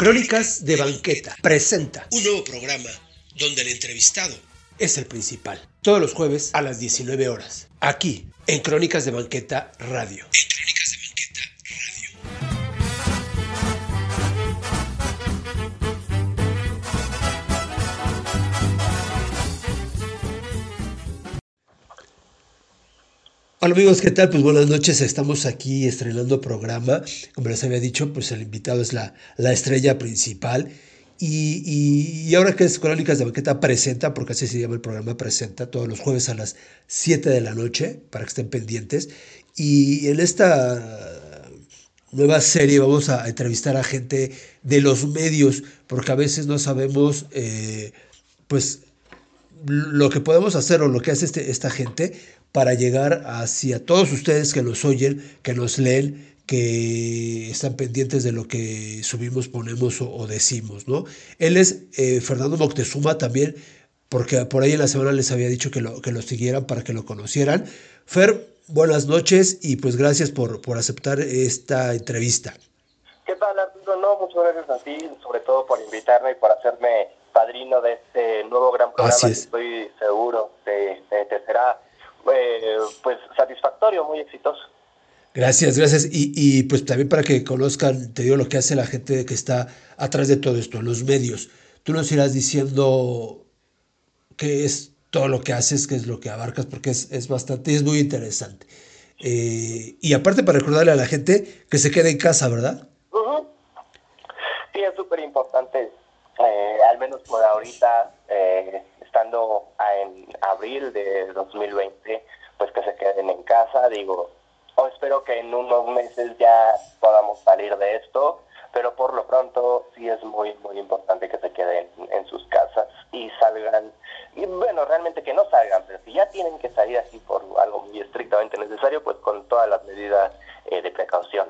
Crónicas de Banqueta presenta un nuevo programa donde el entrevistado es el principal. Todos los jueves a las 19 horas. Aquí, en Crónicas de Banqueta Radio. En Hola amigos, ¿qué tal? Pues buenas noches, estamos aquí estrenando programa. Como les había dicho, pues el invitado es la, la estrella principal. Y, y, ahora que es Crónicas de Banqueta presenta, porque así se llama el programa, presenta todos los jueves a las 7 de la noche, para que estén pendientes. Y en esta nueva serie vamos a entrevistar a gente de los medios, porque a veces no sabemos, eh, pues, lo que podemos hacer o lo que hace este, esta gente para llegar hacia todos ustedes que nos oyen, que nos leen, que están pendientes de lo que subimos, ponemos o, o decimos, ¿no? Él es eh, Fernando Moctezuma también, porque por ahí en la semana les había dicho que lo, que lo siguieran para que lo conocieran. Fer, buenas noches y pues gracias por, por aceptar esta entrevista. ¿Qué tal, Arturo? No, muchas gracias a ti, sobre todo por invitarme y por hacerme padrino de este nuevo gran programa Así es. que estoy seguro te, te será eh, pues satisfactorio, muy exitoso. Gracias, gracias. Y, y, pues también para que conozcan, te digo lo que hace la gente que está atrás de todo esto, los medios. Tú nos irás diciendo qué es todo lo que haces, qué es lo que abarcas, porque es, es bastante, es muy interesante. Eh, y aparte para recordarle a la gente que se quede en casa, ¿verdad? Uh -huh. Sí, es súper importante, eh, al menos por ahorita, eh, estando en abril de 2020, pues que se queden en casa, digo, oh, espero que en unos meses ya podamos salir de esto, pero por lo pronto sí es muy, muy importante que se queden en sus casas y salgan, y bueno, realmente que no salgan, pero si ya tienen que salir así por algo muy estrictamente necesario, pues con todas las medidas eh, de precaución.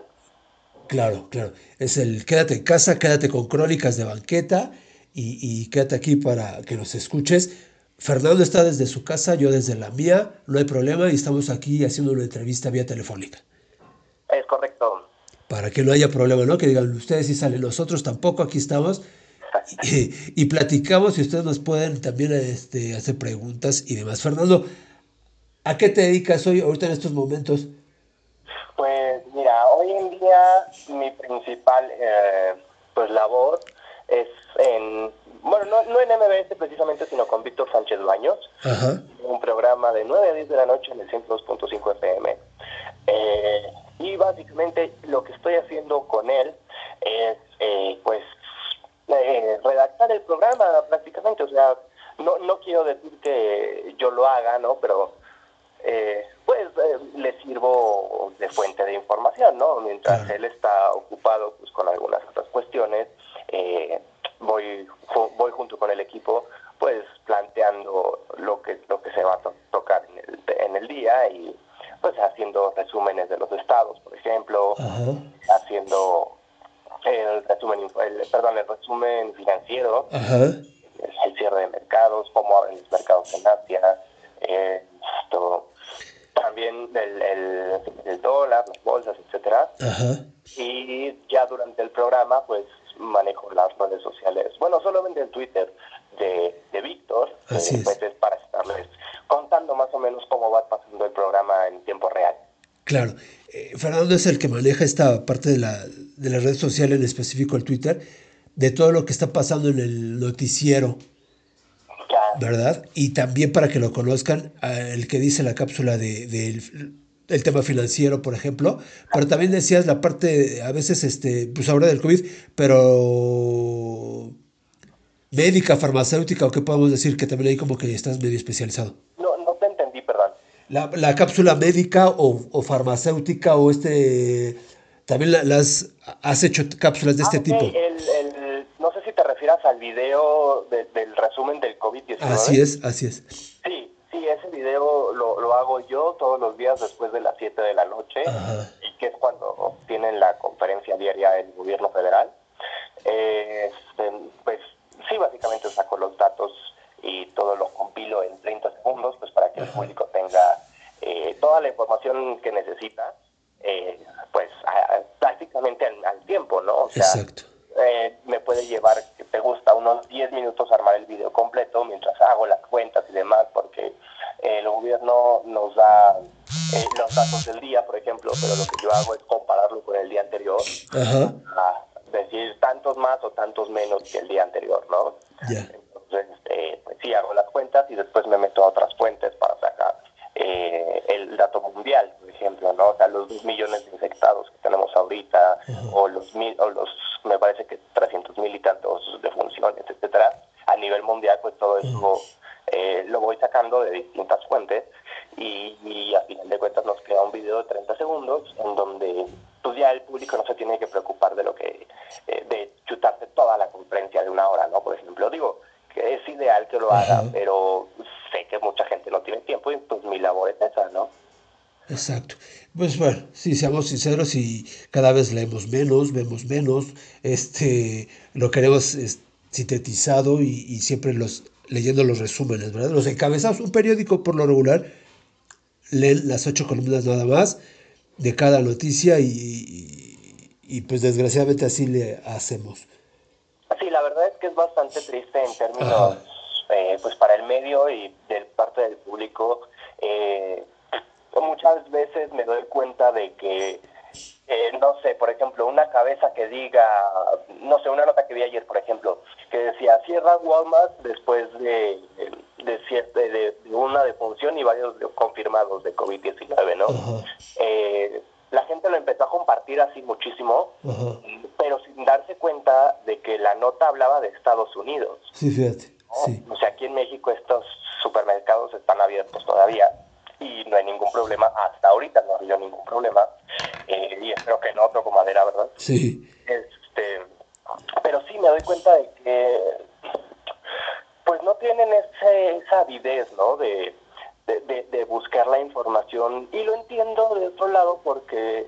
Claro, claro, es el quédate en casa, quédate con crónicas de banqueta y, y quédate aquí para que nos escuches. Fernando está desde su casa, yo desde la mía, no hay problema y estamos aquí haciendo una entrevista vía telefónica. Es correcto. Para que no haya problema, ¿no? Que digan, ustedes sí salen, nosotros tampoco, aquí estamos y, y platicamos y ustedes nos pueden también este, hacer preguntas y demás. Fernando, ¿a qué te dedicas hoy, ahorita en estos momentos? Pues mira, hoy en día mi principal eh, pues labor es en bueno, no, no, en MBS precisamente, sino con Víctor Sánchez Baños, Ajá. un programa de 9 a 10 de la noche en el 102.5 FM. Eh, y básicamente lo que estoy haciendo con él es, eh, pues, eh, redactar el programa prácticamente, o sea, no, no quiero decir que yo lo haga, ¿no? Pero, pues, le sirvo de fuente de información, ¿no? Mientras él está ocupado, pues, con algunas otras cuestiones, voy voy junto con el equipo pues planteando lo que lo que se va a to tocar en el, en el día y pues haciendo resúmenes de los estados por ejemplo Ajá. haciendo el resumen el, perdón el resumen financiero Ajá. El, el, cierre de mercados cómo abren los mercados en Asia eh, esto, también el, el, el, dólar las bolsas etcétera Ajá. y ya durante el programa pues manejo las redes sociales, bueno, solamente el Twitter de, de Víctor, Así eh, pues es. es para estarles contando más o menos cómo va pasando el programa en tiempo real. Claro, eh, Es el que maneja esta parte de la, de la red social, en específico el Twitter, de todo lo que está pasando en el noticiero. ¿verdad? Y también para que lo conozcan, el que dice la cápsula de, de tema financiero, por ejemplo, pero también decías la parte, a veces, este, pues ahora del COVID, pero médica, farmacéutica, o qué podemos decir, que también ahí como que estás medio especializado. No, no te entendí, perdón. La, la cápsula médica o, o, farmacéutica o este, también la, las, has hecho cápsulas de este ah, okay. tipo. El, el, no sé si te refieras al video de, del resumen del COVID-19. Así es, así es. Sí, Sí, ese video lo, lo, hago yo todos los días después de las 7 de la noche, Ajá. y que es cuando tienen la conferencia diaria del gobierno federal. Eh, pues sí, básicamente saco los datos y todo lo compilo en 30 segundos, pues para que el público tenga eh, toda la información que necesita, eh, pues a, prácticamente al, al, tiempo, ¿no? O sea, Exacto. Eh, me puede llevar, que te gusta, unos 10 minutos armar el video completo mientras hago las cuentas y demás, porque el gobierno nos da eh, los datos del día, por ejemplo, pero lo que yo hago es compararlo con el día anterior, Ajá. a decir tantos más o tantos menos que el día anterior, ¿no? Ya. Entonces, eh, pues sí, hago las cuentas y después me meto a otras fuentes para sacar eh, el dato mundial, por ejemplo, ¿no? O sea, los dos millones de infectados que tenemos ahorita, o los mil, o los, me parece que 300 mil y tantos defunciones, etcétera, a nivel mundial, pues todo eso eh, lo voy sacando de distintas fuentes y, y a final de cuentas nos queda un video de 30 segundos en donde pues ya el público no se tiene que preocupar de lo que, eh, de chutarse toda la conferencia de una hora, ¿no? Por ejemplo, digo que es ideal que lo haga, Ajá. pero sé que mucha gente no tiene tiempo y pues mi labor es esa, ¿no? Exacto. Pues bueno, si seamos sinceros y cada vez leemos menos, vemos menos, este, lo queremos es, sintetizado y, y siempre los leyendo los resúmenes, ¿verdad? Los encabezados, un periódico por lo regular leen las ocho columnas nada más de cada noticia y, y- y, pues desgraciadamente así le hacemos. Sí, la verdad es que es bastante triste en términos, eh, pues para el medio y de parte del público. Eh, muchas veces me doy cuenta de que, eh, no sé, por ejemplo, una cabeza que diga, no sé, una nota que vi ayer, por ejemplo, que decía, cierra Walmart después de, de, de- una defunción y varios confirmados de COVID-19, ¿no? La gente lo empezó a compartir así muchísimo ajá. pero sin darse cuenta de que la nota hablaba de Estados Unidos. Sí, fíjate. ¿no? Sí. O sea, aquí en México estos supermercados están abiertos todavía y no hay ningún problema. Hasta ahorita no ha habido ningún problema. Eh, y espero que no toco madera, ¿verdad? Sí. Este, pero sí me doy cuenta de que pues no tienen ese, esa avidez, ¿no? De, de, de- de buscar la información. Y lo entiendo de otro lado porque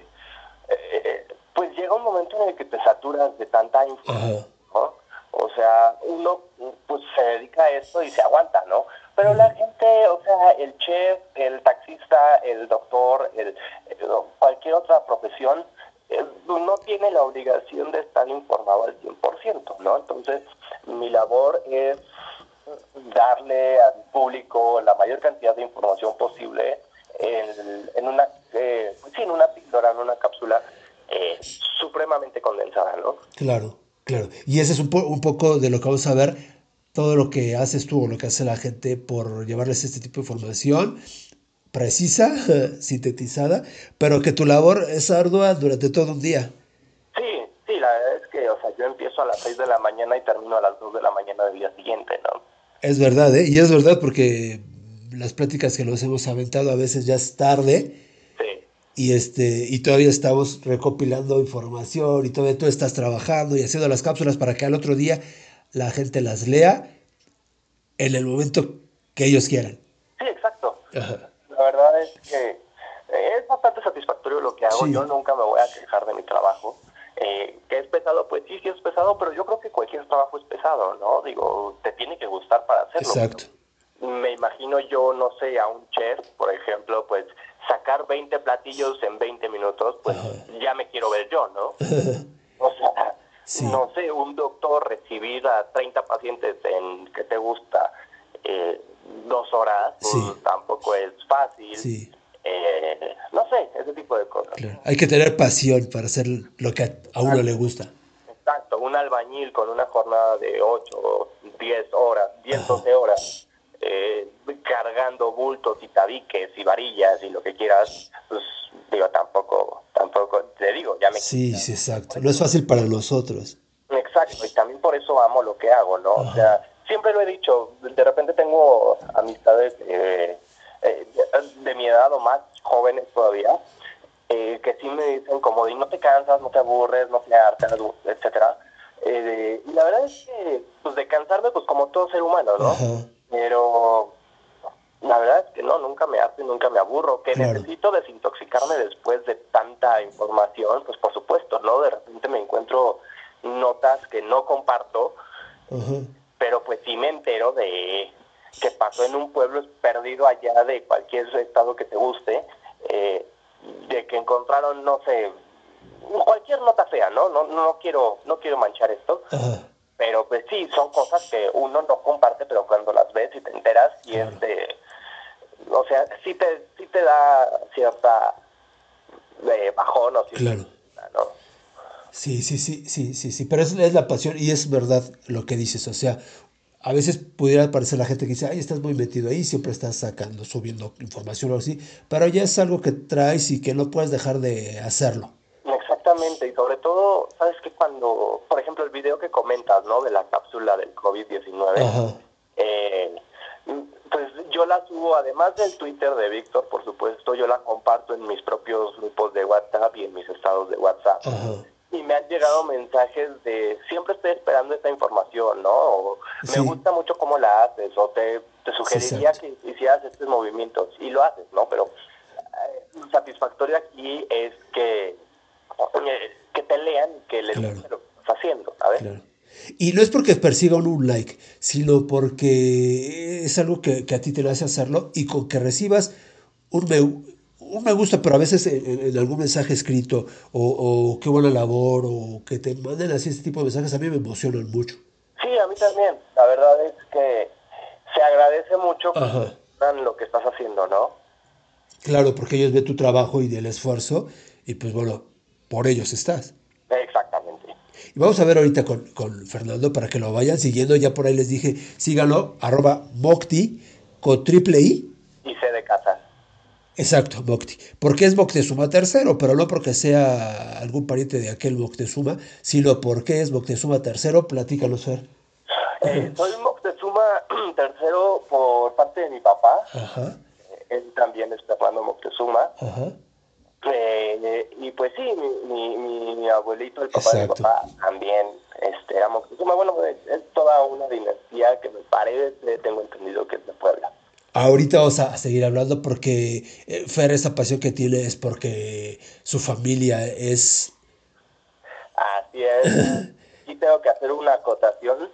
eh, pues llega un momento en el que te saturas de tanta información. ¿no? O sea, uno pues se dedica a esto y se aguanta, ¿no? Pero la gente, o sea, el chef, el taxista, el doctor, el, el- cualquier otra profesión, eh, no tiene la obligación de estar informado al 100%, ¿no? Entonces, mi labor es darle al público la mayor cantidad de información posible en, en una, eh, pues sí, en una píldora, en una cápsula eh, supremamente condensada, ¿no? Claro, claro. Y ese es un, po- un poco de lo que vamos a ver, todo lo que haces tú o lo que hace la gente por llevarles este tipo de información precisa, sintetizada, pero que tu labor es ardua durante todo un día. Sí, sí, la verdad es que, o sea, yo empiezo a las 6 de la mañana y termino a las 2 de la mañana del día siguiente, ¿no? Es verdad, ¿eh? Y es verdad porque las pláticas que nos hemos aventado a veces ya es tarde Sí, y, este, y todavía estamos recopilando información y todavía tú estás trabajando y haciendo las cápsulas para que al otro día la gente las lea en el momento que ellos quieran. sí, exacto. Ajá. La verdad es que es bastante satisfactorio lo que hago. Sí. Yo nunca me voy a quejar de mi trabajo. Eh, que es pesado, pues sí, sí es pesado, pero yo creo que cualquier trabajo es pesado, ¿no? Digo, te tiene que gustar para hacerlo. Exacto. Me imagino yo, no sé, a un chef, por ejemplo, pues sacar 20 platillos en 20 minutos, pues Ajá. ya me quiero ver yo, ¿no? O sea, Sí. no sé, un doctor recibir a 30 pacientes en que te gusta eh, dos horas, pues, Sí. tampoco es fácil. Sí, Eh, no sé, ese tipo de cosas. claro. Hay que tener pasión para hacer lo que a, uno le gusta. Exacto, un albañil con una jornada de 8, 10 horas, 10, 12 horas, eh, cargando bultos y tabiques y varillas y lo que quieras, pues digo, tampoco, tampoco, te digo, ya me... Sí, sí, exacto. No es fácil para nosotros. Exacto, y también por eso amo lo que hago, ¿no? O sea, siempre lo he dicho, de repente tengo amistades eh, eh, de, de mi edad o más jóvenes todavía, eh, que sí me dicen como, y no te cansas, no te aburres, no te hartas, etcétera. Eh, y la verdad es que, pues de cansarme, pues como todo ser humano, ¿no? Ajá. Pero la verdad es que no, nunca me harto y nunca me aburro. Que Claro. necesito desintoxicarme después de tanta información, pues por supuesto, ¿no? De repente me encuentro notas que no comparto, Ajá. pero pues sí me entero de que pasó en un pueblo perdido allá de cualquier estado que te guste, eh, de que encontraron, no sé, cualquier nota fea, ¿no? No, no quiero, no quiero manchar esto. Ajá. Pero pues sí, son cosas que uno no comparte, pero cuando las ves y te enteras, y es de, o sea, sí te, sí te da cierta eh, bajón o cierta- Claro. ¿no? Sí, sí, sí, sí, sí, sí, pero es, es la pasión y es verdad lo que dices, o sea, a veces pudiera parecer la gente que dice, ay, estás muy metido ahí, siempre estás sacando, subiendo información o así, pero ya es algo que traes y que no puedes dejar de hacerlo. Exactamente, y sobre todo, sabes que cuando, por ejemplo, el video que comentas, ¿no? De la cápsula del COVID-19, Ajá, eh, pues yo la subo, además del Twitter de Víctor, por supuesto, yo la comparto en mis propios grupos de WhatsApp y en mis estados de WhatsApp. ajá, Y me han llegado mensajes de, siempre estoy esperando esta información, ¿no? O, Sí. me gusta mucho cómo la haces, o te, te sugeriría que hicieras estos movimientos, y lo haces, ¿no? Pero eh, lo satisfactorio aquí es que, eh, que te lean que les Claro. lo que estás haciendo, ¿sabes? claro. Y no es porque persiga uno un like, sino porque es algo que, que a ti te nace hacerlo y con que recibas un me, un me gusta, pero a veces en, en- algún mensaje escrito o, o qué buena labor o que te manden así este tipo de mensajes a mí me emocionan mucho. Sí, a mí también. La verdad es que se agradece mucho que Ajá. lo que estás haciendo, ¿no? Claro, porque ellos ven tu trabajo y el esfuerzo y pues bueno, por ellos estás. Exactamente. Y vamos a ver ahorita con, con Fernando para que lo vayan siguiendo. Ya por ahí les dije, síganlo, arroba Mocti con triple I. Y sé de casa. Exacto, Mocti. Porque es Moctezuma tercero, pero no porque sea algún pariente de aquel Moctezuma, sino porque es Moctezuma tercero. Platícanos, Fer. Eh, soy Moctezuma tercero por parte de mi papá. Ajá, Eh, Él también es Fernando Moctezuma. ajá. Eh, y pues sí, mi, mi, abuelito, el papá de mi papá, también este, era Moctezuma. Bueno, es, es toda una dinastía que me parece, tengo entendido que es de Puebla. Ahorita vamos a seguir hablando porque eh, Fer, esa pasión que tiene es porque su familia es... Así es. y tengo que hacer una acotación.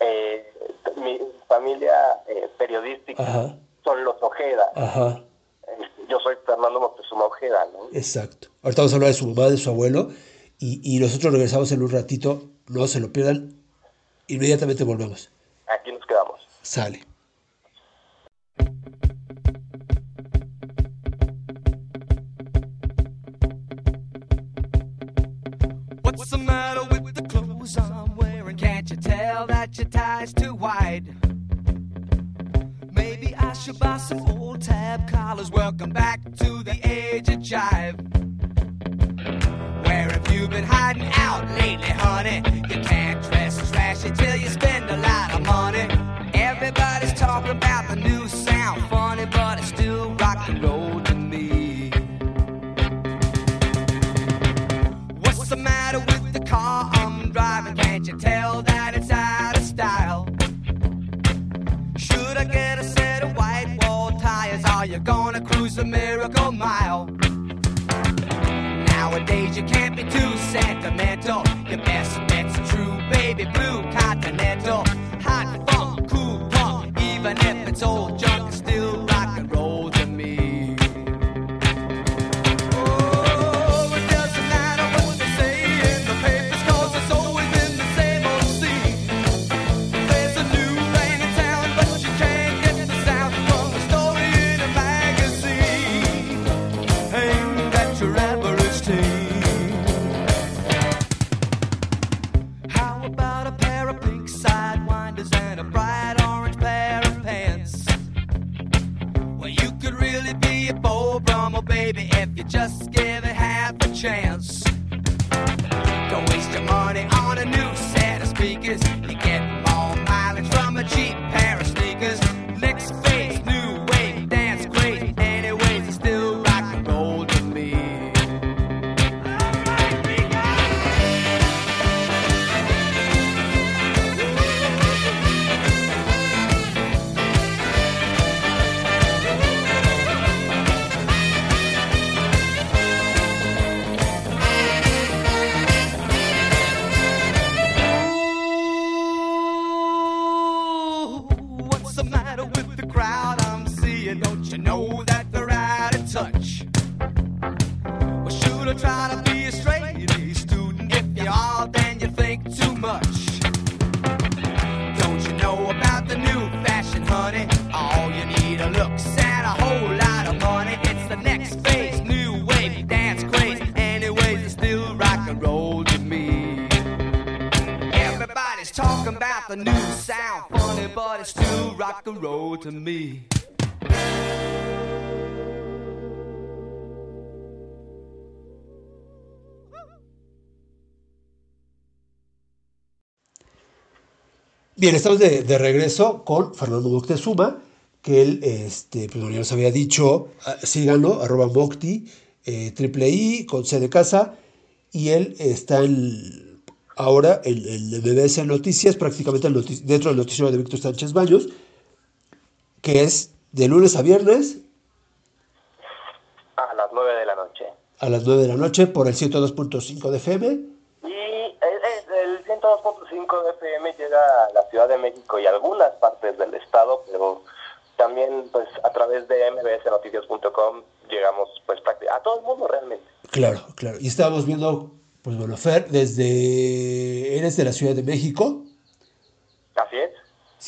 Eh, mi familia eh, periodística Ajá. son los Ojeda. Ajá, Yo soy Fernando Moctezuma Ojeda, ¿no? exacto. Ahorita vamos a hablar de su mamá, de su abuelo, y, y nosotros regresamos en un ratito. No se lo pierdan. Inmediatamente volvemos. Aquí nos quedamos. Sale. Tell that your tie's too wide? Maybe I should buy some old tab collars. Welcome back to the age of jive. Where have you been hiding out lately, honey? You can't dress as flashy till you spend a lot of money. Everybody's talking about the new sound, funny, but it's still rock and roll cruise the miracle mile? Nowadays you can't be too sentimental. Your best Bien, estamos de, regreso con Fernando Moctezuma, que él, este, pues ya nos había dicho, ah, síganlo, arroba Mocti, eh, triple I, con C de casa, y él está en, ahora en el MBS Noticias, prácticamente el dentro del noticiero de Víctor Sánchez Baños, que es de lunes a viernes A las 9 de la noche. a las 9 de la noche por el 102.5 de FM. Y el, el- el 102.5 de FM llega a la Ciudad de México y algunas partes del estado, pero también pues a través de mbsnoticias.com llegamos pues a todo el mundo realmente. Claro, claro. Y estábamos viendo, pues bueno, Fer, desde... Eres de la Ciudad de México. Así es.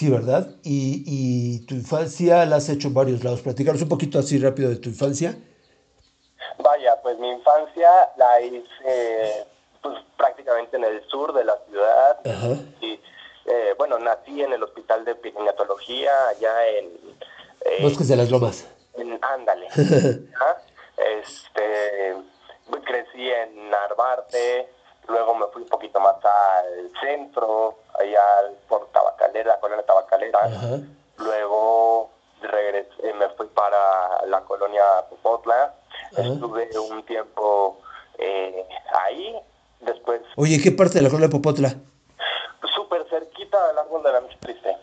Sí, ¿verdad? Y, y tu infancia la has hecho en varios lados. Platicaros un poquito así rápido de tu infancia. Vaya, pues mi infancia la hice pues, prácticamente en el sur de la ciudad. Ajá. Y eh, bueno, nací en el hospital de perinatalogía allá en... eh, Bosques de las Lomas. en Ándale. Este, crecí en Narvarte, luego me fui un poquito más al centro, allá al- por Tabacalera, la colonia Tabacalera. Ajá. Luego regresé, me fui para la colonia Popotla. Ajá. Estuve un tiempo eh, ahí. Después, Oye, ¿qué parte de la colonia Popotla? súper cerquita del árbol de la noche triste.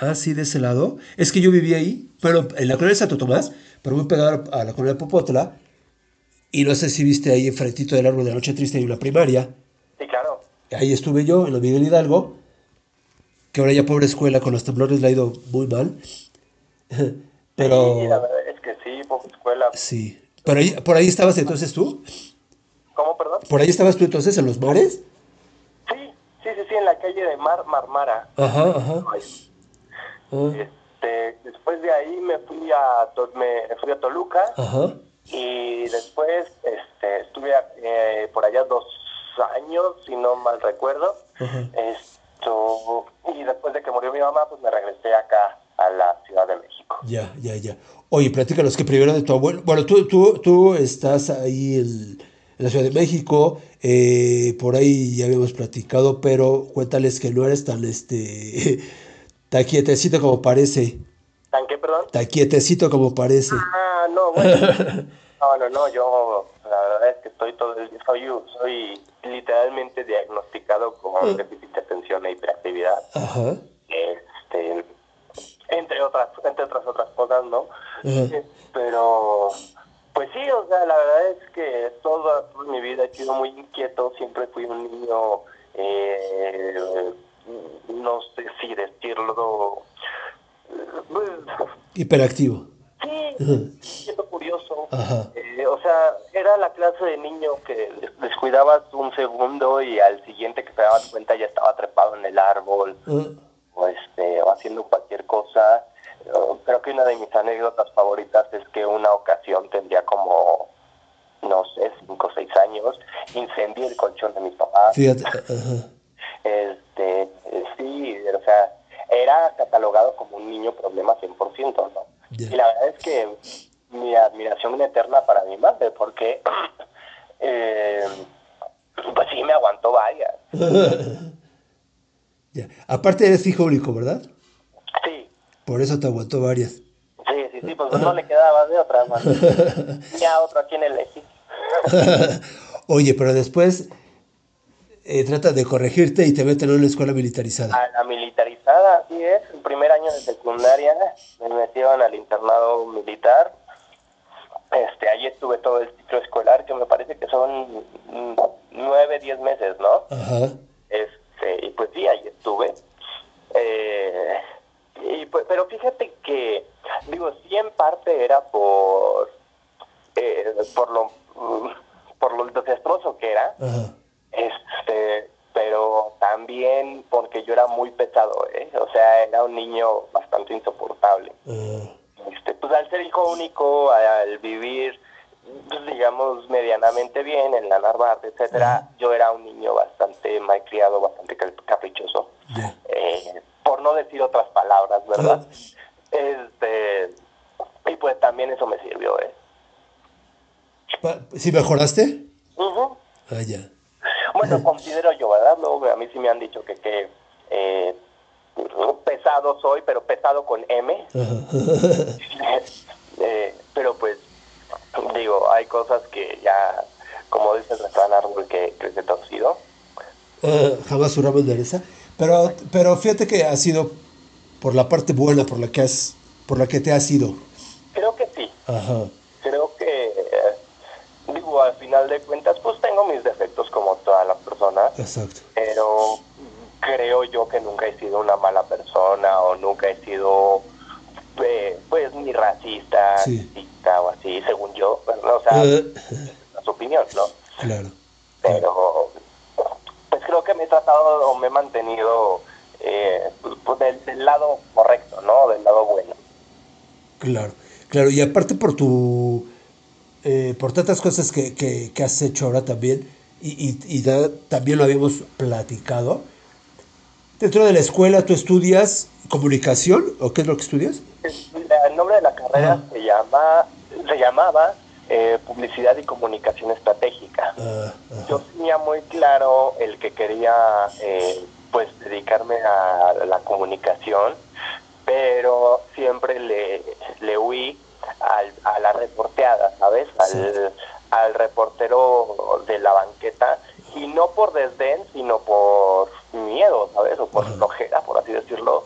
Ah, sí, de ese lado. Es que yo vivía ahí, pero en la colonia de Santo Tomás, pero muy pegado a la colonia de Popotla. Y no sé si viste ahí enfrentito del árbol de la noche triste hay una primaria. Ahí estuve yo, en la Miguel Hidalgo, que ahora ya pobre escuela con los temblores le ha ido muy mal. Pero Sí, la verdad es que sí, por escuela. sí. Pero ahí, por ahí estabas entonces tú. ¿Cómo, perdón? Por ahí estabas tú entonces en los mares. Sí, sí, sí, sí, en la calle de Mar Marmara. Ajá, ajá. Ay, Ah, Este, después de ahí me fui a me fui a Toluca Ajá. y después este, estuve eh, por allá dos años, si no mal recuerdo. Esto y después de que murió mi mamá, pues me regresé acá a la Ciudad de México. Ya, ya, ya. Oye, platícanos que primero de tu abuelo. Bueno, tú, tú, tú estás ahí en, en la Ciudad de México. eh, por ahí ya habíamos platicado, pero cuéntales que no eres tan este tan quietecito como parece. ¿Tan qué, perdón? Tan quietecito como parece. Ah, no, bueno. No, no, no, yo la verdad es que estoy todo el soy, soy literalmente diagnosticado con déficit de atención e hiperactividad. Ajá. este entre otras entre otras otras cosas no Ajá. Eh, pero pues sí o sea la verdad es que toda, toda mi vida he sido muy inquieto siempre fui un niño eh, no sé si decirlo eh, Hiperactivo. Sí inquieto curioso. Eh, o sea era la clase de niño que descuidabas un segundo y al siguiente que te dabas cuenta ya estaba trepado en el árbol o, este, o haciendo cualquier cosa. Creo que una de mis anécdotas favoritas es que una ocasión tendría como, no sé, cinco o seis años, incendié el colchón de mis papás. Fíjate. Ajá. Este, eh, sí, o sea, era catalogado como un niño problema 100%, ¿no? Y la verdad es que mi admiración eterna para mi madre, porque, eh, pues sí, me aguantó varias. Ya. Aparte eres hijo único, ¿verdad? Sí, Por eso te aguantó varias. Sí, sí, sí, pues no le quedaba de otra más. Ya otro a quien elegí. Oye, pero después eh, trata de corregirte y te meten en una escuela militarizada. A la militarizada, así es. El primer año de secundaria me metieron al internado militar. Este, ahí estuve todo el ciclo escolar, que me parece que son nueve, diez meses, ¿no? Ajá. Este, y pues sí, ahí estuve. Eh, y pues, pero fíjate que, digo, sí en parte era por, eh, por lo, por lo desastroso que era, Ajá. este, pero también porque yo era muy pesado, ¿eh? O sea, era un niño bastante insoportable. Ah, Este, pues al ser hijo único, al vivir, pues, digamos, medianamente bien en la Narvarte, etcétera, yo era un niño bastante malcriado, bastante cap- caprichoso. Eh, por no decir otras palabras, ¿verdad? Este, y pues también eso me sirvió, ¿eh? ¿Sí mejoraste? Ujú. Ah, ya. Bueno, considero yo, ¿verdad? Luego a mí sí me han dicho que, que eh, pesado soy, pero pesado con M. Eh, pero pues, digo, hay cosas que ya, como dice el refrán árbol que crece torcido. Ah, jamás su endereza. Pero, pero fíjate que ha sido por la parte buena, por la que has, por la que te has ido. Creo que sí. Ajá. Creo que, eh, digo, al final de cuentas, pues tengo mis defectos como todas las personas. Exacto. pero creo yo que nunca he sido una mala persona o nunca he sido eh, pues ni racista Sí. racista o así según yo ¿no? o sea Eh, es su opinión no claro. pero pues creo que me he tratado o me he mantenido eh, pues, del, del lado correcto no del lado bueno Claro, claro, y aparte por tu, eh, por tantas cosas que, que- que has hecho ahora también, y, y- y da- también lo habíamos platicado, dentro de la escuela tú estudias comunicación, ¿o qué es lo que estudias? Es- el nombre de la carrera se llama se llamaba eh, publicidad y comunicación estratégica Ah. Yo tenía muy claro el que quería eh, pues dedicarme a la comunicación, pero siempre le, le huí al- a la reporteada, ¿sabes? Al, al reportero de la banqueta, y no por desdén, sino por miedo, ¿sabes? O por flojera, por así decirlo.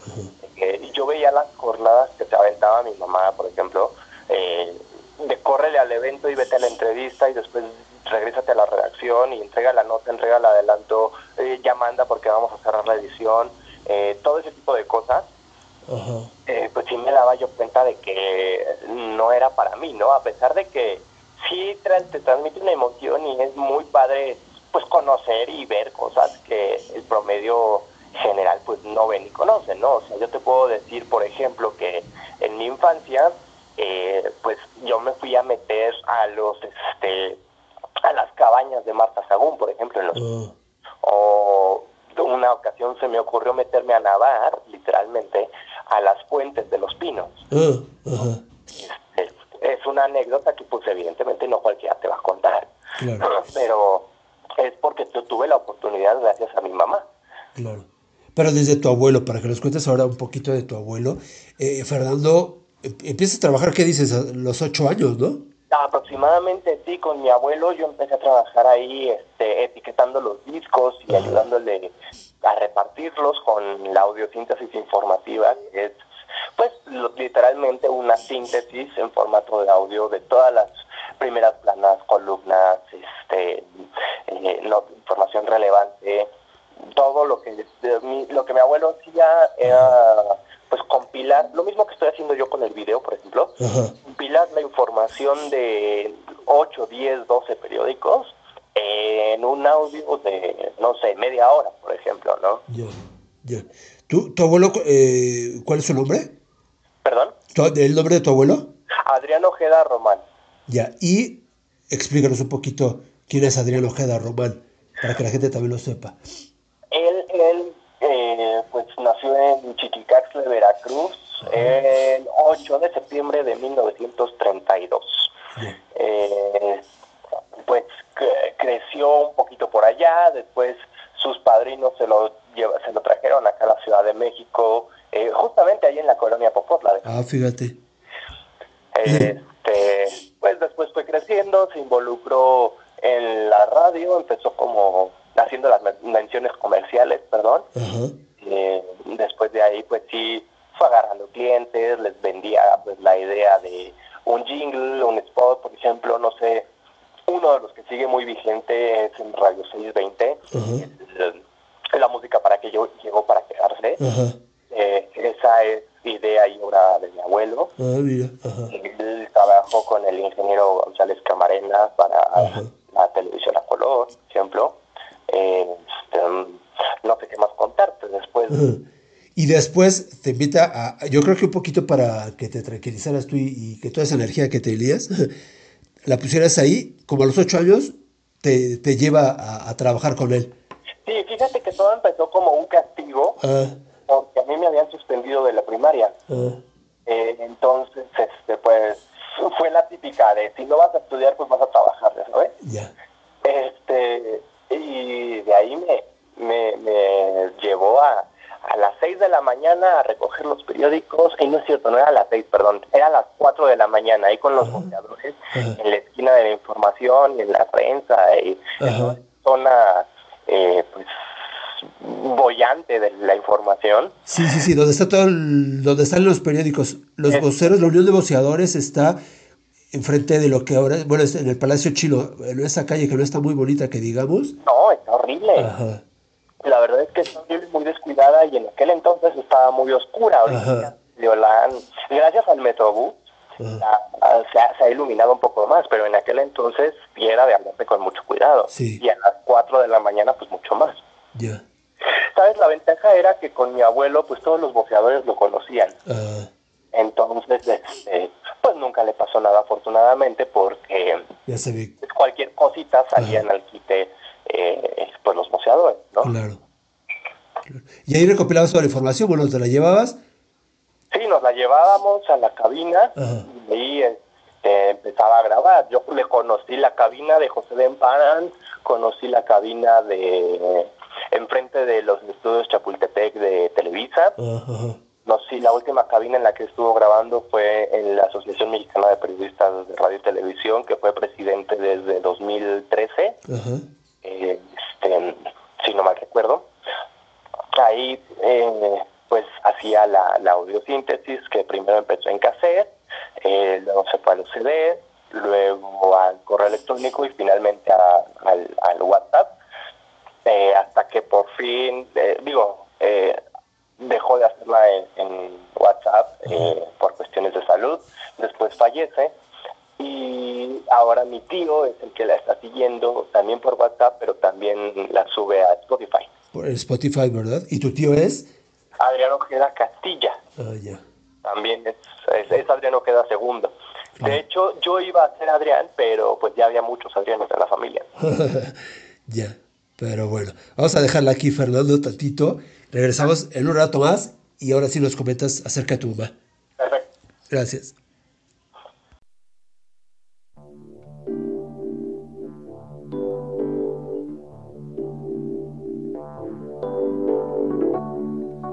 Eh, yo veía las jornadas que se aventaba mi mamá, por ejemplo, eh, de córrele al evento y vete a la entrevista y después regrésate a la redacción y entrega la nota, entrega el adelanto, eh, ya manda porque vamos a cerrar la edición, eh, todo ese tipo de cosas, eh, pues sí me daba yo cuenta de que no era para mí, ¿no? A pesar de que sí te transmite una emoción y es muy padre pues conocer y ver cosas que el promedio general pues no ven ni conoce, ¿no? O sea, yo te puedo decir, por ejemplo, que en mi infancia eh, pues yo me fui a meter a los este a las cabañas de Marta Sagún, por ejemplo, en los Ah, o una ocasión se me ocurrió meterme a nadar, literalmente, a las fuentes de los pinos. ah, ajá. Es, es una anécdota que pues evidentemente no cualquiera te va a contar, Claro, pero es porque yo tuve la oportunidad gracias a mi mamá. claro. Pero desde tu abuelo, para que nos cuentes ahora un poquito de tu abuelo, eh, Fernando, em- empiezas a trabajar, ¿qué dices? A los ocho años, ¿no? Aproximadamente sí, con mi abuelo yo empecé a trabajar ahí este, etiquetando los discos y Ajá. ayudándole a repartirlos con la audiosíntesis informativa, que es pues lo- literalmente una síntesis en formato de audio de todas las primeras planas, columnas, este, eh, no- información relevante, todo lo que de mi- lo que mi abuelo hacía era pues compilar, lo mismo que estoy haciendo yo con el video, por ejemplo, Ajá. compilar la información de 8, 10, 12 periódicos en un audio de, no sé, media hora, por ejemplo, ¿no? Ya, ya. ¿Tu, tu abuelo, eh, cuál es su nombre? Perdón. ¿Tu- ¿El nombre de tu abuelo? Adrián Ojeda Román. Ya, y explícanos un poquito quién es Adrián Ojeda Román, para que la gente también lo sepa. Él, él eh, pues nació en Chiquicaxle, Veracruz, el 8 de septiembre de 1932. Ya, Eh, pues cre- creció un poquito por allá, después sus padrinos se lo se lo trajeron acá a la Ciudad de México, eh, justamente ahí en la colonia Popotla. Ah, fíjate. Este, pues después fue creciendo, se involucró en la radio, empezó como haciendo las men- menciones comerciales, perdón. Ajá. Eh, después de ahí, pues sí, fue agarrando clientes, les vendía pues la idea de un jingle, un spot, por ejemplo, no sé. Uno de los que sigue muy vigente es en Radio 620, Ajá. el- la música para que yo llegó para quedarse. Eh, esa es idea y obra de mi abuelo. Ah. Él trabajó con el ingeniero González Camarena para Ajá. la televisión a color, por ejemplo. Eh, no sé qué más contarte. Ajá. Y después te invita a, yo creo que un poquito para que te tranquilizaras tú y, y que toda esa energía que te lías, la pusieras ahí, como a los ocho años, te, te lleva a, a trabajar con él. Sí, fíjate que todo empezó como un castigo, Ah, porque a mí me habían suspendido de la primaria. ah, Eh, entonces, este, pues, fue la típica de si no vas a estudiar, pues vas a trabajar, ¿sabes? ya. Este, y de ahí me, me, me llevó a, a las 6 de la mañana a recoger los periódicos, y no es cierto, no era a las 6, perdón, era a las 4 de la mañana, ahí con los Ajá. boceadores, Ajá. en la esquina de la información, en la prensa, y en Ajá. toda esa zona, eh, pues, bollante de la información. Sí, sí, sí, donde está todo el- donde están los periódicos, los Es- voceros, la Unión de Voceadores está enfrente de lo que ahora, bueno, es en el Palacio Chilo, en esa calle que no está muy bonita que digamos. No, está horrible. Ajá. La verdad es que está muy descuidada y en aquel entonces estaba muy oscura. Ahorita la han- gracias al Metrobús se, ha, se ha iluminado un poco más, pero en aquel entonces sí era de andarse con mucho cuidado. Sí. Y a las 4 de la mañana, pues mucho más. Ya. ¿Sabes? La ventaja era que con mi abuelo, pues todos los boceadores lo conocían. Ah, Entonces, este, pues nunca le pasó nada, afortunadamente, porque ya se ve. pues, cualquier cosita salían al quite, eh, pues los boceadores, ¿no? Claro. Claro. Y ahí recopilabas toda la información, bueno, te la llevabas. Sí, nos la llevábamos a la cabina Ajá. y ahí este, empezaba a grabar. Yo le conocí la cabina de José de Emparan, conocí la cabina de enfrente de los estudios Chapultepec de Televisa. Ajá. No, sí, la última cabina en la que estuvo grabando fue en la Asociación Mexicana de Periodistas de Radio y Televisión, que fue presidente desde 2013 Ajá. eh, este, si no mal recuerdo. Ahí, eh, pues, la, la audiosíntesis, que primero empezó en cassette, eh, luego se fue a los CD, luego al correo electrónico y finalmente a- al, al WhatsApp, eh, hasta que por fin, eh, digo, eh, dejó de hacerla en, en WhatsApp eh, por cuestiones de salud, después fallece y ahora mi tío es el que la está siguiendo también por WhatsApp, pero también la sube a Spotify. Por Spotify, ¿verdad? ¿Y tu tío es? Adrián Ojeda Castilla, Ah, ya. también es, es, es Adrián Ojeda segundo. De hecho, yo iba a ser Adrián, pero pues ya había muchos Adrianes en la familia. ya. Pero bueno, vamos a dejarla aquí, Fernando, tantito. Regresamos en un rato más y ahora sí nos comentas acerca de tu mamá. Perfecto. Gracias.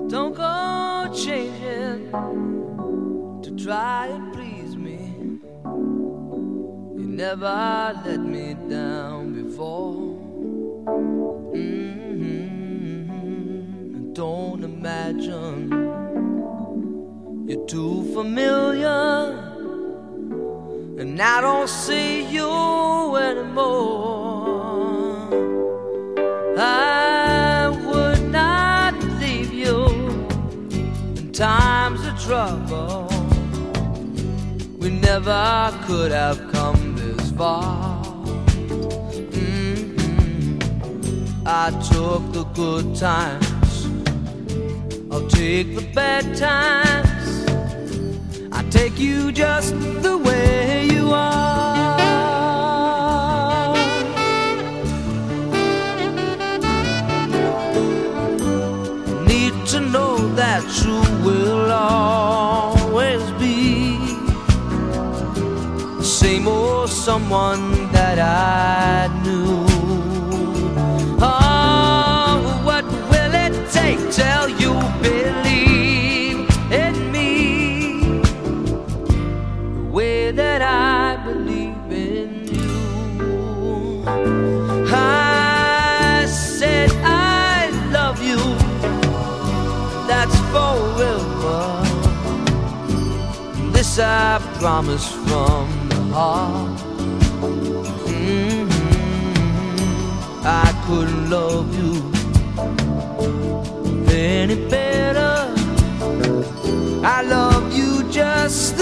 Don't go changing to try and please me. You never let me down before. Imagine you're too familiar, and I don't see you anymore. I would not leave you in times of trouble. We never could have come this far. Mhm. I took the good times, I'll take the bad times. I take you just the way you are. need to know that you will always be the same old someone that I I promise from the heart. Mhm. I couldn't love you any better. I love you just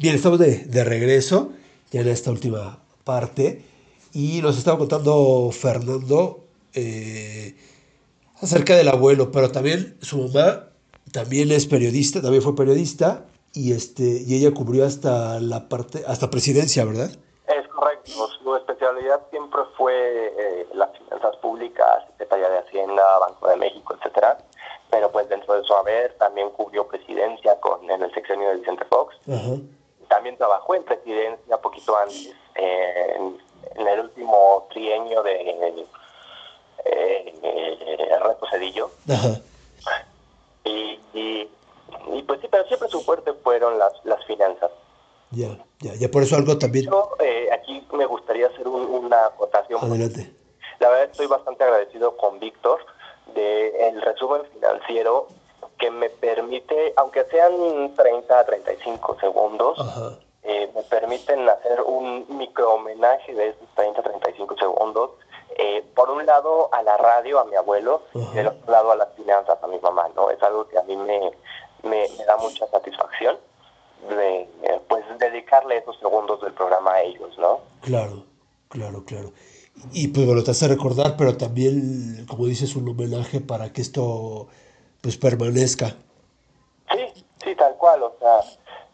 Bien, estamos de, de regreso ya en esta última parte y nos estaba contando Fernando eh, acerca del abuelo, pero también su mamá también es periodista, también fue periodista y este y ella cubrió hasta la parte hasta presidencia, ¿verdad? Es correcto. Su especialidad siempre fue eh, las finanzas públicas, Secretaría de Hacienda, Banco de México, etcétera. Pero pues dentro de su haber también cubrió presidencia con en el sexenio de Vicente Fox. Ajá. También trabajó en presidencia poquito antes, eh, en, en el último trienio de eh, Ernesto Cedillo. Ajá. Y, y, y, pues sí, pero siempre su fuerte fueron las, las finanzas. Ya, ya, ya por eso algo también. Yo eh, aquí me gustaría hacer un- una acotación. Adelante. La verdad estoy bastante agradecido con Víctor de el resumen financiero que me permite, aunque sean 30 a 35 segundos, eh, me permiten hacer un micro homenaje de esos 30 a 35 segundos. eh, por un lado a la radio, a mi abuelo, Ajá. y del otro lado a las finanzas, a mi mamá, ¿no? Es algo que a mí me, me, me da mucha satisfacción de, eh, pues, dedicarle esos segundos del programa a ellos, ¿no? Claro, claro, claro. Y pues bueno, te hace recordar, pero también, como dices, un homenaje para que esto pues permanezca. Sí, sí, tal cual. O sea,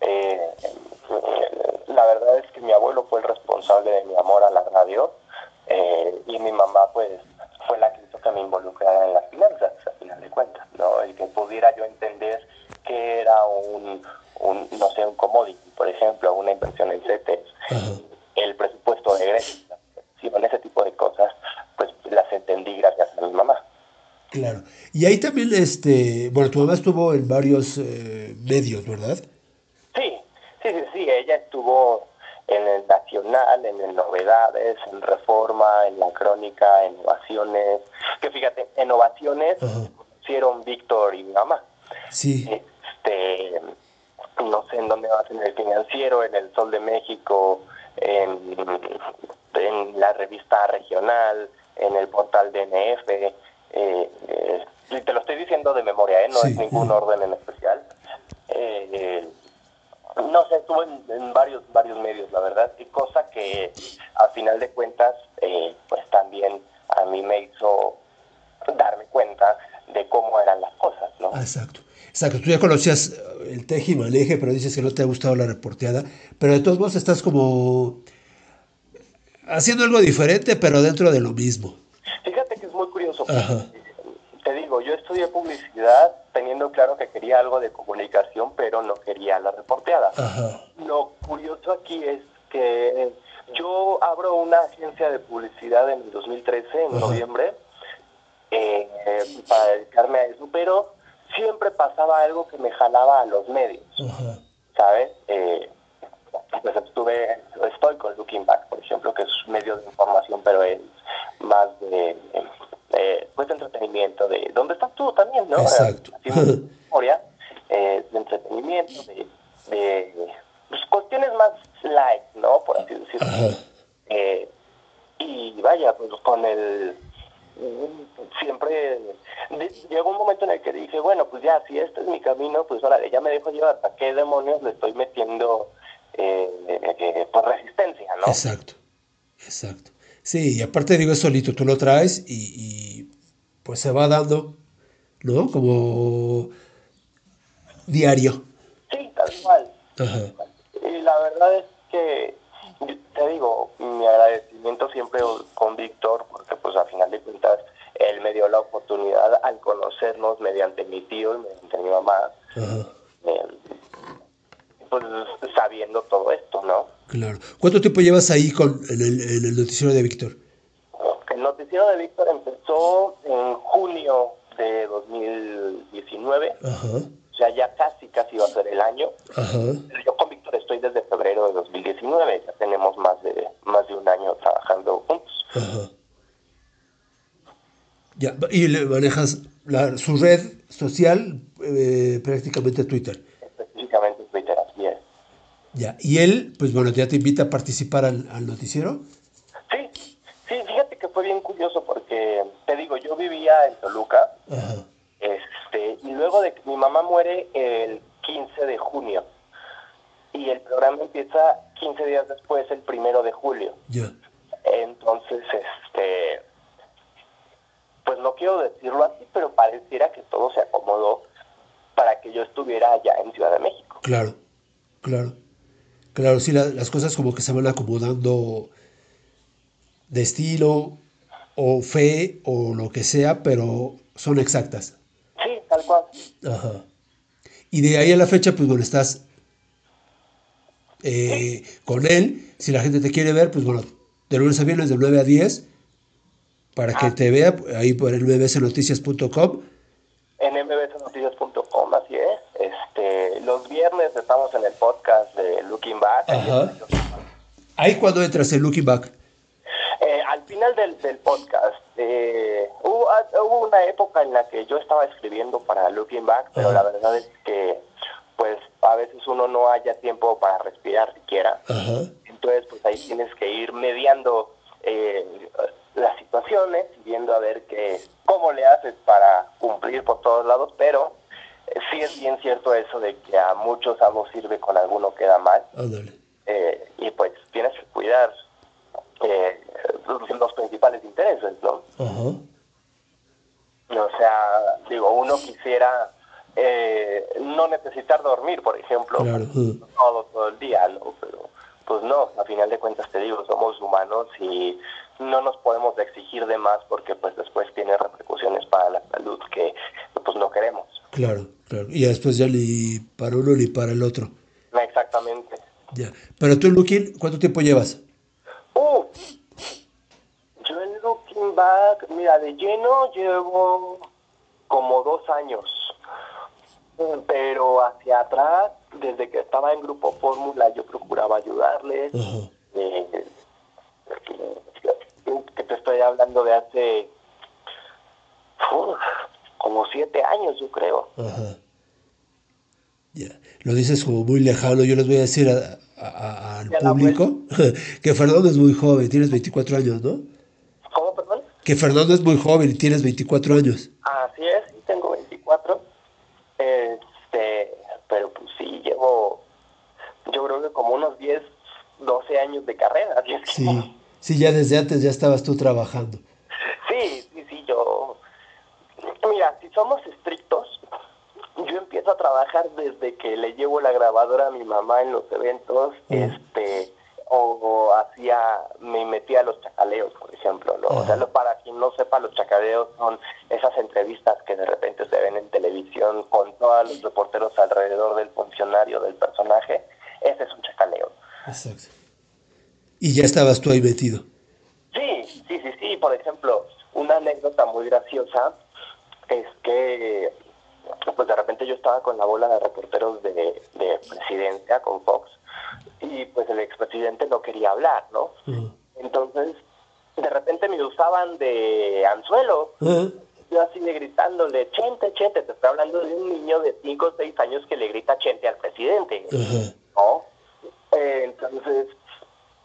eh, eh, la verdad es que mi abuelo fue el responsable de mi amor a la radio eh, y mi mamá, pues, fue la que hizo que me involucrara en las finanzas, a final de cuentas, ¿no? Y que pudiera yo entender que era un, un no sé, un commodity, por ejemplo, una inversión en CETES, el presupuesto de egresos, ese tipo de cosas, pues las entendí gracias. Claro. Y ahí también, este, bueno, tu mamá estuvo en varios eh, medios, ¿verdad? Sí, sí, sí, sí, ella estuvo en el Nacional, en el Novedades, en Reforma, en la Crónica, en Ovaciones, que fíjate, en Ovaciones hicieron Víctor y mi mamá. Sí. Este, no sé en dónde más, en el Financiero, en el Sol de México, en, en la revista regional, en el portal DNF. Eh, eh, te lo estoy diciendo de memoria, ¿eh? no Sí. es ningún orden en especial. Eh, no sé, estuvo en, en varios varios medios, la verdad, y cosa que a final de cuentas, eh, pues también a mí me hizo darme cuenta de cómo eran las cosas, ¿no? Ah, exacto. Exacto. Tú ya conocías el teje y maneje, pero dices que no te ha gustado la reporteada. Pero de todos modos estás como haciendo algo diferente, pero dentro de lo mismo. Fíjate que es muy curioso. Ajá. Te digo, yo estudié publicidad teniendo claro que quería algo de comunicación, pero no quería la reporteada. Ajá. Lo curioso aquí es que yo abro una agencia de publicidad en el 2013, en Ajá. noviembre, eh, para dedicarme a eso, pero siempre pasaba algo que me jalaba a los medios. Ajá. ¿sabes? Eh, pues estuve, estoy con Looking Back, por ejemplo, que es medio de información, pero es más de, eh, pues de entretenimiento, de ¿dónde estás tú también, no? Exacto. Memoria, eh, de entretenimiento, de, de pues, cuestiones más light, ¿no? Por así decirlo. Eh, y vaya, pues con el siempre de- llegó un momento en el que dije, bueno, pues ya, si este es mi camino, pues órale, ya me dejo llevar, ¿para qué demonios le estoy metiendo eh, eh, pues resistencia, no? Exacto. Exacto. Sí, y aparte digo, es solito, tú lo traes y, y, pues se va dando, ¿no? Como diario. Sí, tal cual. Ajá. Y la verdad es que, te digo, mi agradecimiento siempre con Víctor, porque pues a final de cuentas él me dio la oportunidad al conocernos mediante mi tío y mediante mi mamá, Ajá. eh, pues sabiendo todo esto, ¿no? Claro. ¿Cuánto tiempo llevas ahí con, el, el noticiero de Víctor? El noticiero de Víctor empezó en junio de 2019, Ajá. o sea, ya casi, casi va a ser el año. Ajá. Yo con Víctor estoy desde febrero de 2019, ya tenemos más de más de un año trabajando juntos. Ajá. Ya, y le manejas la- su red social, eh, prácticamente Twitter. Específicamente Twitter, así es. Ya. Y él, pues bueno, ya te invita a participar al, al noticiero. Sí, sí, fíjate que fue bien curioso porque, te digo, yo vivía en Toluca, Ajá. este, y luego de que mi mamá muere el 15 de junio, y el programa empieza 15 días después, el primero de julio. Ya. Entonces, este, pues no quiero decirlo así, pero pareciera que todo se acomodó para que yo estuviera allá en Ciudad de México. Claro. Claro. Claro, sí, la- las cosas como que se van acomodando de estilo o fe o lo que sea, pero son exactas. Sí, tal cual. Ajá. Y de ahí a la fecha, pues bueno, estás eh, con él. Si la gente te quiere ver, pues bueno, de lunes a viernes de 9 a 10, para que te vea ahí por el mbsnoticias.com. En mbsnoticias.com, así es. Este, los viernes estamos en el podcast de Looking Back. Ajá. Ahí cuando entras en Looking Back. Eh, al final del, del podcast, eh, hubo, ah, hubo una época en la que yo estaba escribiendo para Looking Back, pero Ajá. la verdad es que, pues, a veces uno no haya tiempo para respirar siquiera. Ajá. Entonces, pues ahí tienes que ir mediando eh, las situaciones viendo a ver qué, cómo le haces para cumplir por todos lados, pero sí es bien cierto eso de que a muchos algo sirve con alguno queda mal eh, y pues tienes que cuidar eh, los, principales intereses, ¿no? O sea, digo, uno quisiera eh, no necesitar dormir, por ejemplo, Claro. Todo, todo el día, ¿no? Pero pues no, a final de cuentas te digo, somos humanos y no nos podemos exigir de más porque pues después tiene repercusiones para la salud que pues no queremos. Claro, claro. Y después ya ni para uno ni para el otro. Exactamente. Ya. Pero tú, Looking, ¿cuánto tiempo llevas? Uh, yo en Looking Back, mira, de lleno llevo como dos años. Pero hacia atrás, desde que estaba en Grupo Fórmula, yo procuraba ayudarles. Eh, que te estoy hablando de hace uf, como siete años, yo creo. Ajá. Ya. Lo dices como muy lejano. Yo les voy a decir a- a- a- al público que Fernando es muy joven, tienes 24 años, ¿no? ¿Cómo, perdón? Que Fernando es muy joven y tienes 24 años. Así es, sí, tengo 24. Este, pero pues sí, llevo, yo creo que como unos 10, 12 años de carrera. así es que- Sí, sí, ya desde antes ya estabas tú trabajando. Sí, sí, sí, yo... Mira, si somos estrictos, yo empiezo a trabajar desde que le llevo la grabadora a mi mamá en los eventos, este, o, o hacía, me metía a los chacaleos, por ejemplo, ¿no? O sea, lo- para quien no sepa, los chacaleos son esas entrevistas que de repente se ven en televisión con todos los reporteros alrededor del funcionario, del personaje. Ese es un chacaleo. Exacto. Y ya estabas tú ahí metido. Sí, sí, sí, sí. Por ejemplo, una anécdota muy graciosa es que, pues de repente yo estaba con la bola de reporteros de, de presidencia, con Fox, y pues el expresidente no quería hablar, ¿no? Entonces, de repente me usaban de anzuelo. Yo así de gritándole, chente, chente, te estoy hablando de un niño de 5 o 6 años que le grita chente al presidente. ¿no? Eh, entonces,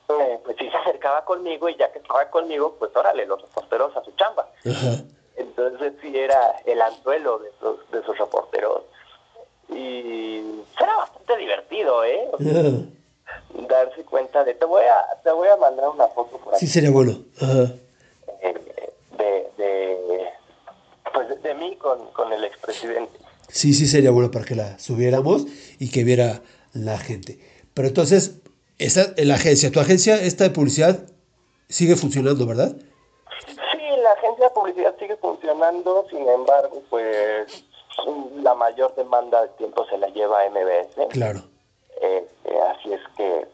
eh, pues sí se acercaba conmigo y ya que estaba conmigo, pues órale, los reporteros a su chamba. Ajá. Entonces sí era el anzuelo de esos, de esos reporteros. Y era bastante divertido, ¿eh? Darse cuenta de... Te voy a, te voy a mandar una foto por aquí Sí, sería bueno. Ajá. eh, de, de, pues de, de mí con, con el expresidente. Sí, sí sería bueno para que la subiéramos y que viera la gente. Pero entonces, Esta, la agencia, tu agencia, esta de publicidad, sigue funcionando, ¿verdad? Sí, la agencia de publicidad sigue funcionando, sin embargo, pues la mayor demanda de tiempo se la lleva MBS. Claro. Eh, eh, así es que,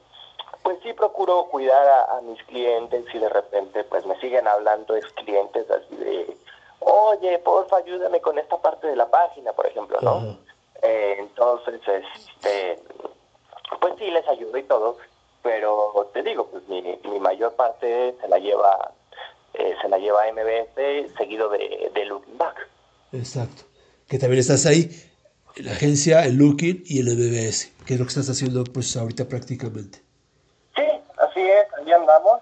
pues sí procuro cuidar a, a, mis clientes y de repente pues me siguen hablando ex clientes así de, oye, porfa, ayúdame con esta parte de la página, por ejemplo, ¿no? Eh, entonces, este, pues sí les ayudo y todo, pero te digo, pues mi, mi mayor parte se la lleva eh, se la lleva MBS seguido de, de Looking Back. Exacto. Que también estás ahí, la agencia, el Looking y el MBS, que es lo que estás haciendo pues ahorita prácticamente. Sí, así es, ahí andamos.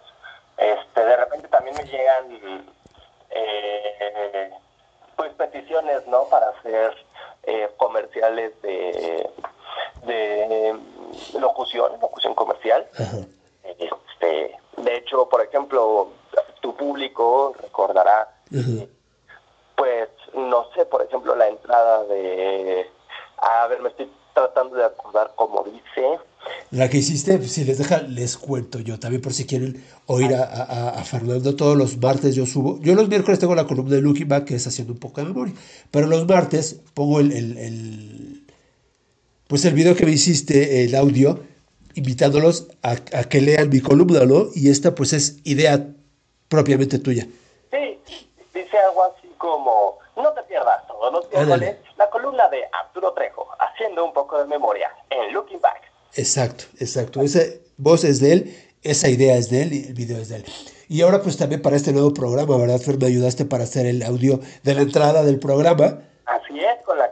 Este, de repente también me llegan eh, pues peticiones, ¿no? Para hacer eh, comerciales de, de locución, locución comercial. Ajá. Este, de hecho, por ejemplo, tu público recordará, Ajá. pues, no sé, por ejemplo, la entrada de... A ver, me estoy tratando de acordar cómo dice. La que hiciste, si les deja, les cuento yo también por si quieren oír a, a, a, Fernando todos los martes yo subo. Yo los miércoles tengo la columna de Looking Back que es haciendo un poco de memoria, pero los martes pongo el, el, el pues el video que me hiciste, el audio, invitándolos a, a, que lean mi columna, ¿no? Y esta pues es idea propiamente tuya. Sí, dice algo así como, no te pierdas todos los miércoles la columna de Arturo Trejo, haciendo un poco de memoria en Looking Back. Exacto, exacto. Esa voz es de él, esa idea es de él y el video es de él. Y ahora pues también para este nuevo programa, ¿verdad, Fer? Me ayudaste para hacer el audio de la entrada del programa. Así es, con la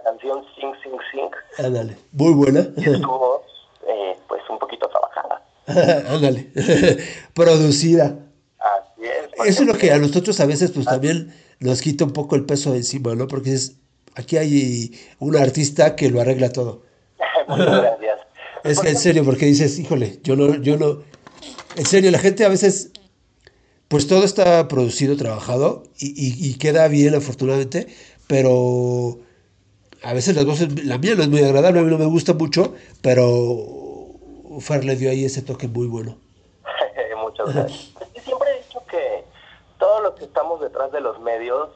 Ándale, muy buena. Y tu voz, eh, pues un poquito trabajada. Ándale, producida. Así es. Eso es lo que a nosotros a veces pues también nos quita un poco el peso de encima, ¿no? Porque es, aquí hay un artista que lo arregla todo. Muchas gracias. Es que en serio, porque dices, híjole, yo no, yo no, en serio, la gente a veces, pues todo está producido, trabajado y, y, y queda bien afortunadamente, pero a veces las voces, la mía no es muy agradable, a mí no me gusta mucho, pero Fer le dio ahí ese toque muy bueno. Muchas gracias. Siempre he dicho que todos los que estamos detrás de los medios,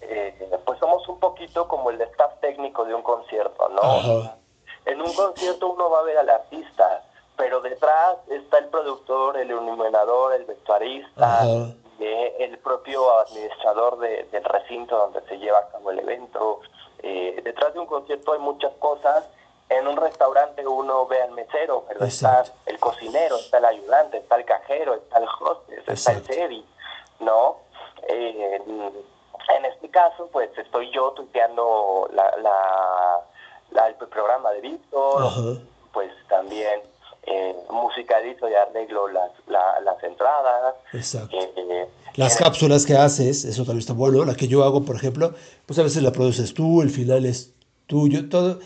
eh, pues somos un poquito como el staff técnico de un concierto, ¿no? Ajá. En un concierto uno va a ver al artista, pero detrás está el productor, el iluminador, el vestuarista, eh, el propio administrador de, del recinto donde se lleva a cabo el evento. Eh, detrás de un concierto hay muchas cosas. En un restaurante uno ve al mesero, pero Exacto. está el cocinero, está el ayudante, está el cajero, está el hostess, está el seri, ¿no? Eh, en este caso, pues estoy yo tuiteando la, la, la, el programa de Víctor, pues también eh, musicalizo y arreglo las, la, las entradas. Exacto. Eh, Las en- cápsulas que haces, eso también está bueno. La que yo hago, por ejemplo, pues a veces la produces tú, el final es tuyo, todo.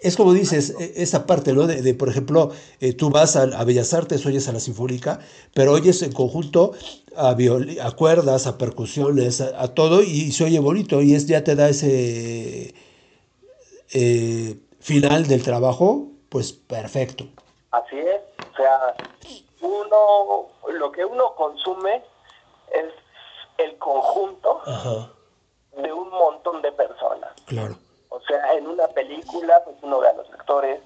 Es como dices, e- esa parte, ¿no? De, de, por ejemplo, eh, tú vas a, a Bellas Artes, oyes a la Sinfónica, pero oyes en conjunto a, viol- a cuerdas, a percusiones, a, a todo, y se oye bonito, y es, ya te da ese eh, final del trabajo, pues perfecto. Así es, o sea, uno, lo que uno consume es el conjunto Ajá, de un montón de personas. claro. O sea, en una película, pues uno ve a los actores,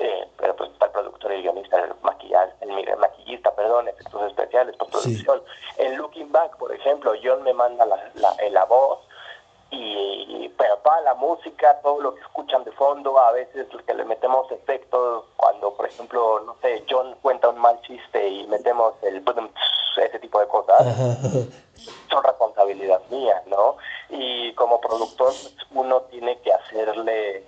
eh, pero pues está el productor, el guionista, el, maquillar, el, maquillista, perdón, efectos especiales, postproducción. En Looking Back, por ejemplo, John me manda la, la, eh, la voz, y pero toda la música, todo lo que escuchan de fondo, a veces que le metemos efectos, cuando por ejemplo, no sé, John cuenta un mal chiste y metemos el ese tipo de cosas son responsabilidad mía, ¿no? Y como productor, uno tiene que hacerle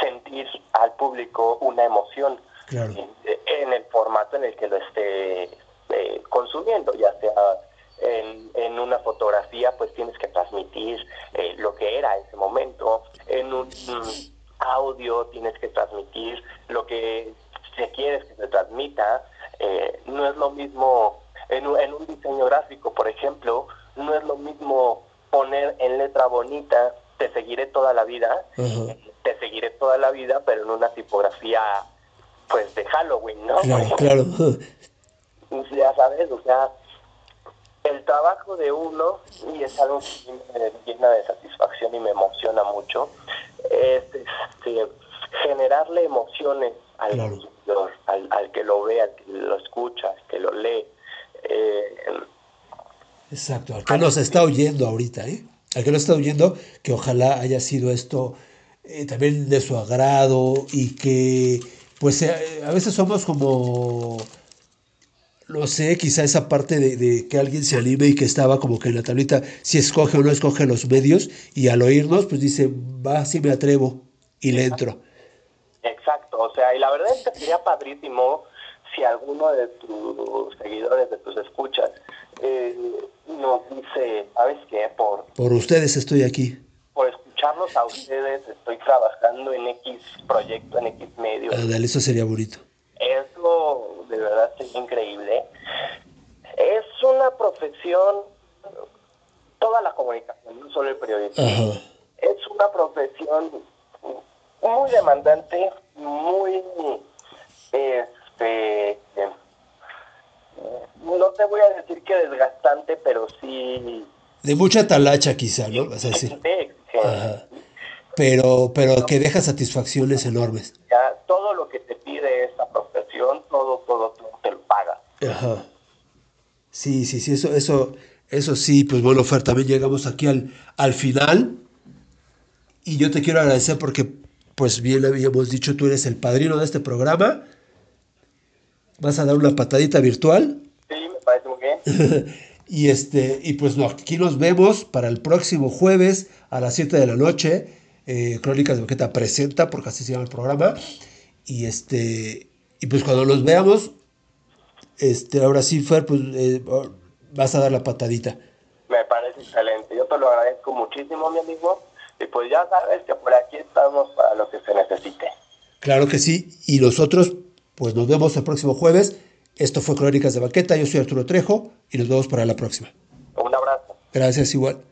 sentir al público una emoción Claro. en, en el formato en el que lo esté eh, consumiendo, ya sea en, en una fotografía, pues tienes que transmitir eh, lo que era ese momento, en un mm, audio tienes que transmitir lo que se quieres que se transmita, eh, no es lo mismo en un, en un diseño gráfico, por ejemplo, no es lo mismo poner en letra bonita te seguiré toda la vida, te seguiré toda la vida, pero en una tipografía pues de Halloween, ¿no? Claro, claro. ya sabes, o sea, el trabajo de uno, y es algo que me llena de satisfacción y me emociona mucho, es este, generarle emociones al, Claro. al, al que lo ve, al que lo escucha, al que lo lee. Eh, Exacto, al que nos está oyendo ahorita, ¿eh? Al que nos está oyendo, que ojalá haya sido esto eh, también de su agrado y que, pues, eh, a veces somos como, no sé, quizá esa parte de, de que alguien se anime y que estaba como que en la tablita, si escoge o no escoge los medios, y al oírnos, pues dice, va, sí me atrevo, y le entro. Exacto, o sea, y la verdad es que sería padrísimo si alguno de tus seguidores, de tus escuchas, eh, nos dice, ¿sabes qué? Por, Por ustedes estoy aquí. por escucharlos a ustedes, estoy trabajando en X proyecto, en X medio. Ándale, eso sería bonito. Verdad sería increíble. Es una profesión, toda la comunicación, no solo el periodismo. Ajá. es una profesión muy demandante, muy este no te voy a decir que desgastante, pero sí De mucha talacha quizá, ¿no? Vas a decir. Ajá. Pero, pero que deja satisfacciones enormes. Ya, todo lo que te pide esta profesión, todo, todo, todo te lo paga. Ajá. Sí, sí, sí, eso, eso, eso sí, pues bueno, Fer, también llegamos aquí al, al final. Y yo te quiero agradecer porque, pues bien habíamos dicho, tú eres el padrino de este programa. Vas a dar una patadita virtual. Sí, me parece muy bien. Y este, y pues no, aquí nos vemos para el próximo jueves a las 7 de la noche. eh, Crónicas de Boqueta presenta, porque así se llama el programa. Y este, y pues cuando los veamos, este, ahora sí, Fer, pues eh, vas a dar la patadita. Me parece excelente. Yo te lo agradezco muchísimo, mi amigo. Y pues ya sabes que por aquí estamos para lo que se necesite. Claro que sí. Y nosotros, pues nos vemos el próximo jueves. Esto fue Crónicas de Baqueta. Yo soy Arturo Trejo y nos vemos para la próxima. Un abrazo. Gracias igual.